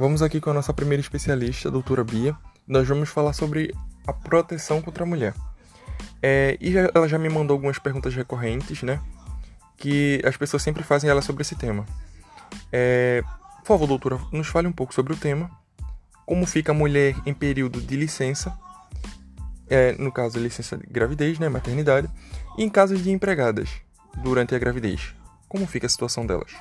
Vamos aqui com a nossa primeira especialista, a doutora Bia. Nós vamos falar sobre a proteção contra a mulher. É, e ela já me mandou algumas perguntas recorrentes, né? Que as pessoas sempre fazem ela sobre esse tema. É, por favor, doutora, nos fale um pouco sobre o tema. Como fica a mulher em período de licença, é, no caso, licença de gravidez, né, maternidade, e em casos de empregadas durante a gravidez. Como fica a situação delas?